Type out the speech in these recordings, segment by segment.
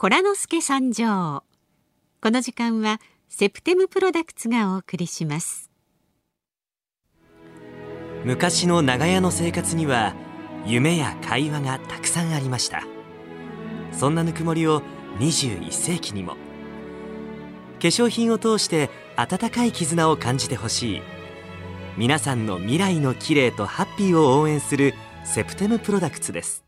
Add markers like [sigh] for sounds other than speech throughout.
コラノスケ参上。この時間はセプテムプロダクツがお送りします。昔の長屋の生活には夢や会話がたくさんありました。そんなぬくもりを21世紀にも。化粧品を通して温かい絆を感じてほしい。皆さんの未来の綺麗とハッピーを応援するセプテムプロダクツです。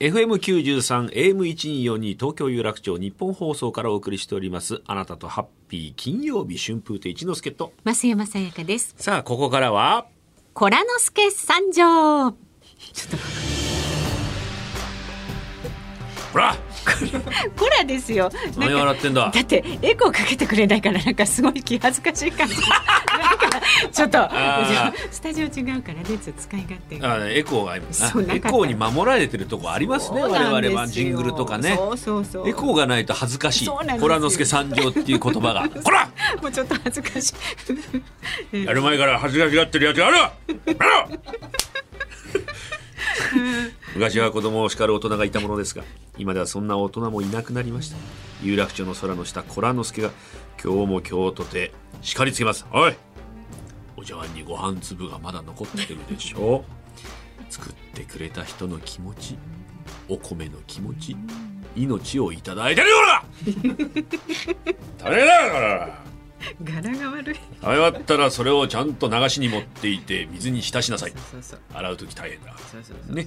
FM93 AM1242 東京有楽町日本放送からお送りしておりますあなたとハッピー金曜日春風亭一之輔と。増山さやかです。さあここからはコラノスケ参上。ほら。コラですよ。何笑ってんだ。だってエコーかけてくれないからなんかすごい気恥ずかしい感じ [laughs] ちょっとあ [laughs] スタジオ違うからねちょっと使い勝手が。あエコーがエコーに守られてるとこありますね我々はジングルとかね。エコーがないと恥ずかしい。そうなんですよ。コラ之助参上っていう言葉が。[laughs] こら！もうちょっと恥ずかしい。やる前から恥ずかしがってるやつあるある昔は子供を叱る大人がいたものですが今ではそんな大人もいなくなりました。有楽町の空の下コラ之助が今日も今日とて叱りつけます。おいお茶碗にご飯粒がまだ残ってるでしょ [laughs] 作ってくれた人の気持ちお米の気持ち命をいただいてるよな。大変だから柄が悪い。食べ終わったらそれをちゃんと流しに持っていて水に浸しなさい。洗う時大変だそうそうそう。ね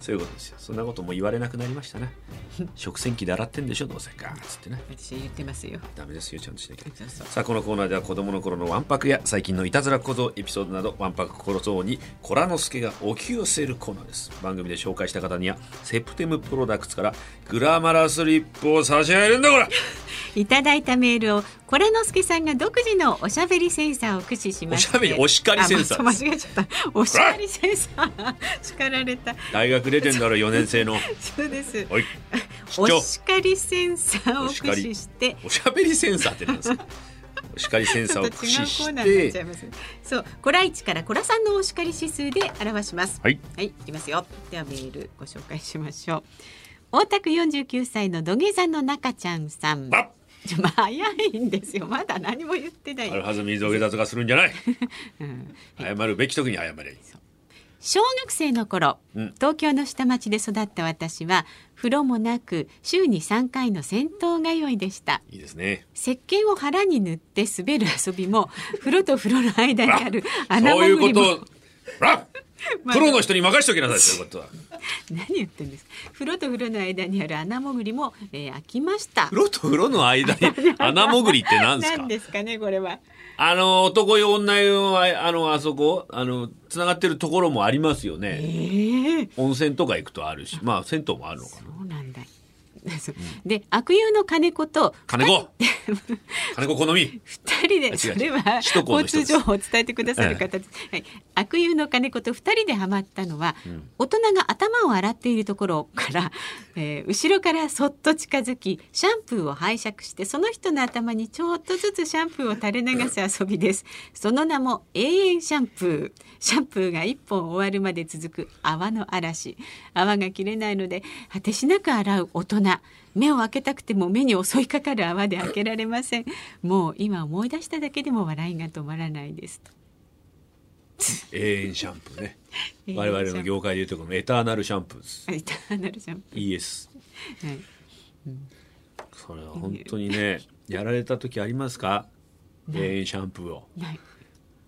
そういうことですよ。そんなことも言われなくなりましたね [laughs] 食洗機で洗ってんでしょどうせ。かつってね。私言ってますよ。ダメですよちゃんとしなきゃ。さあこのコーナーでは子供の頃のわんぱくや最近のいたずら小僧エピソードなどわんぱく心そうにコラノスケがおき寄せるコーナーです。番組で紹介した方にはセプテムプロダクツからグラマラスリップを差し上げるんだこれいただいたメールをコラノスケさんが独自のおしゃべりセンサーを駆使しましておしゃべりお叱りセンサー。あま間違えちゃった。お叱りセンサー。叱られた。大学出てんだろ4年生の。そうです。お叱りセンサーを駆使して。おしゃべりセンサーってなんですか？お叱りセンちサーを駆使して。そう。コラ1からコラ3のお叱り指数で表します。はい。はい、いきますよ。ではメールご紹介しましょう。大田区49歳の土下座の中ちゃんさん。早いんですよ。まだ何も言ってない。ある。はずみ土下座とかするんじゃない。[laughs] うん。謝るべき時に謝れ。小学生の頃、うん。東京の下町で育った私は風呂もなく週に3回の銭湯通いでした。いいですね。石鹸を腹に塗って滑る遊びも風呂と風呂の間にある穴そういうことプロの人に任しておきなさいそういうことは。[laughs] 何言ってんです。か風呂と風呂の間にある穴潜りも、えー、開きました。風呂と風呂の間に [laughs] 穴潜りって何ですか？何ですかねこれは。あの男用女用ああのあそこあのつながってるところもありますよえね。え温泉とか行くとあるしまあ銭湯もあるのかな。そうなんだで悪友の金子と金子。金子好み。二人でそれは交通情報を伝えてくださる方です、はい、悪友の金子と二人でハマったのは、大人が頭を洗っているところから、えー後ろからそっと近づきシャンプーを拝借してその人の頭にちょっとずつシャンプーを垂れ流す遊びです。その名も永遠シャンプー。シャンプーが一本終わるまで続く泡の嵐。泡が切れないので果てしなく洗う大人目を開けたくても目に襲いかかる泡で開けられません。もう今思い出しただけでも笑いが止まらないですと。永遠シャンプーね。[laughs] 我々の業界でいうとこのエターナルシャンプーです。はいターナルシャンプー、はい、それは本当にねやられた時ありますか？永遠シャンプーを。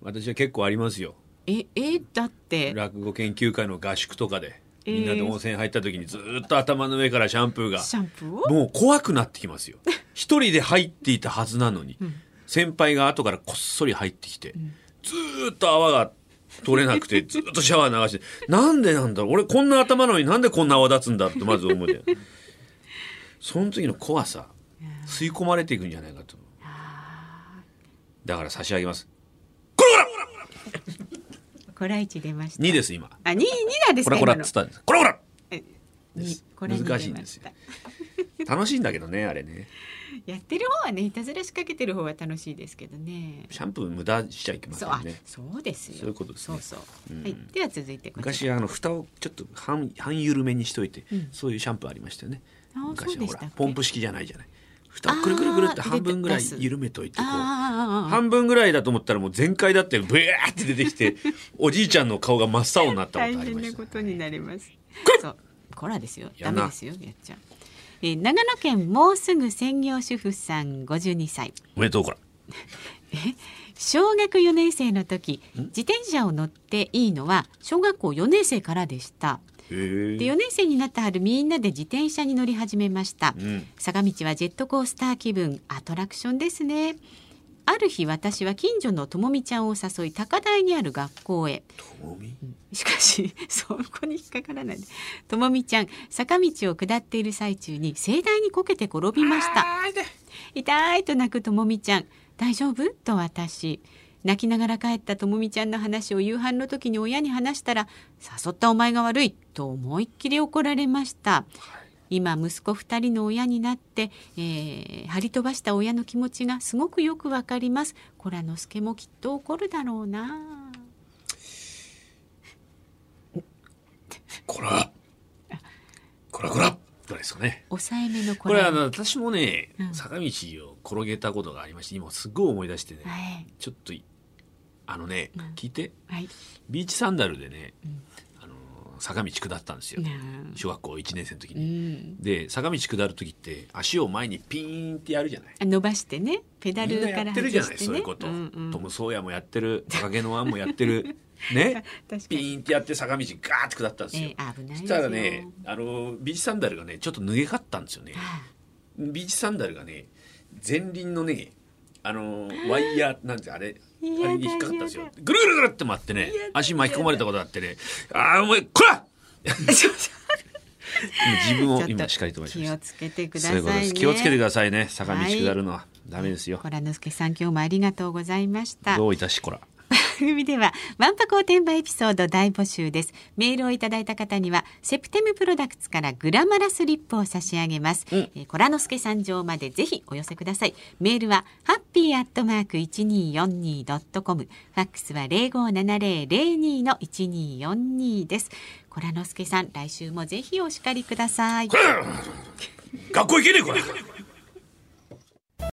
私は結構ありますよ。ええだって。落語研究会の合宿とかで。えーみんなで温泉入った時にずーっと頭の上からシャンプーが。シャンプーを？もう怖くなってきますよ。[laughs] 一人で入っていたはずなのに、先輩が後からこっそり入ってきて、ずーっと泡が取れなくて [laughs] ずっとシャワー流してなんでなんだろう？俺こんな頭なのになんでこんな泡立つんだってまず思うよその時の怖さ吸い込まれていくんじゃないかとだから差し上げますこら一出ました。2です今。あ、二二なんですか。こらこらつったんです。こらこら。難しいんですよ。楽しいんだけどねあれね。やってる方はね、いたずらしかけてる方は楽しいですけどね。シャンプー無駄しちゃいけませんね、そうですよ。そういうことですね。そうそう。うん。はい、では続いて。昔あの蓋をちょっと半半緩めにしといて、うん。そういうシャンプーありましたよね。昔ほらポンプ式じゃないじゃない蓋をくるくるくるって半分ぐらい緩めといてこう。半分ぐらいだと思ったらもう全開だってブヤーって出てきて [laughs] おじいちゃんの顔が真っ青になったこ大とありました変なことになります。そう、こらですよ。ダメですよ、やっちゃう。えー長野県もうすぐ専業主婦さん52歳おめでとうこら。[laughs] 小学4年生の時自転車を乗っていいのは小学校4年生からでした。へでえ4年生になった春みんなで自転車に乗り始めました、うん。坂道はジェットコースター気分アトラクションですね。ある日私は近所のともみちゃんを誘い高台にある学校へ。しかし [laughs] そこに引っかからない。でともみちゃん坂道を下っている最中に盛大にこけて転びました。痛いと泣くともみちゃん大丈夫？と私泣きながら帰ったともみちゃんの話を夕飯の時に親に話したら誘ったお前が悪いと思いっきり怒られました。今息子二人の親になって、えー、張り飛ばした親の気持ちがすごくよくわかります。こらのすけもきっと怒るだろうな。こらこらこらどれですかね。抑えめのここれあの私もね、うん。坂道を転げたことがありまして今すごい思い出してね、はい。ちょっといあのね、うん。聞いて。はい。ビーチサンダルでね、うん。あの坂道下ったんですよ、うん小学校1年生の時うに、ん。で坂道下る時って足を前にピーンってやるじゃない。伸ばしてね。ペダルからやってるじゃない、そういうこと、トム・ソーヤもやってる。赤毛のアンもやってる。[laughs] ね。ピに。ーンってやって坂道ガーって下ったんですよ、えー危ないですよ。そしたらねあのビーチサンダルがねちょっと脱げかったんですよね。はビーチサンダルがね前輪のねあのワイヤーなんてあれ？あれに引っかかったんですよ。やぐるぐるぐるって回ってね足巻き込まれたことあってね。ああお前こら！[laughs] 自分をちょっと今叱り飛ばしました気をつけてくださいね。す。気をつけてくださいね。坂道下るのはダメですよ、コラノスケさん今日もありがとうございました。どういたしこら。番組ではワンパクおてんばエピソード大募集です。メールをいただいた方にはセプテムプロダクツからグラマラスリップを差し上げます、うん。えーコラノスケさん上までぜひお寄せください。メールはハッピーアットマーク 1242.com ファックスは057002の1242です。コラノスケさん来週もぜひお叱りください。[laughs] 学校行けねえこら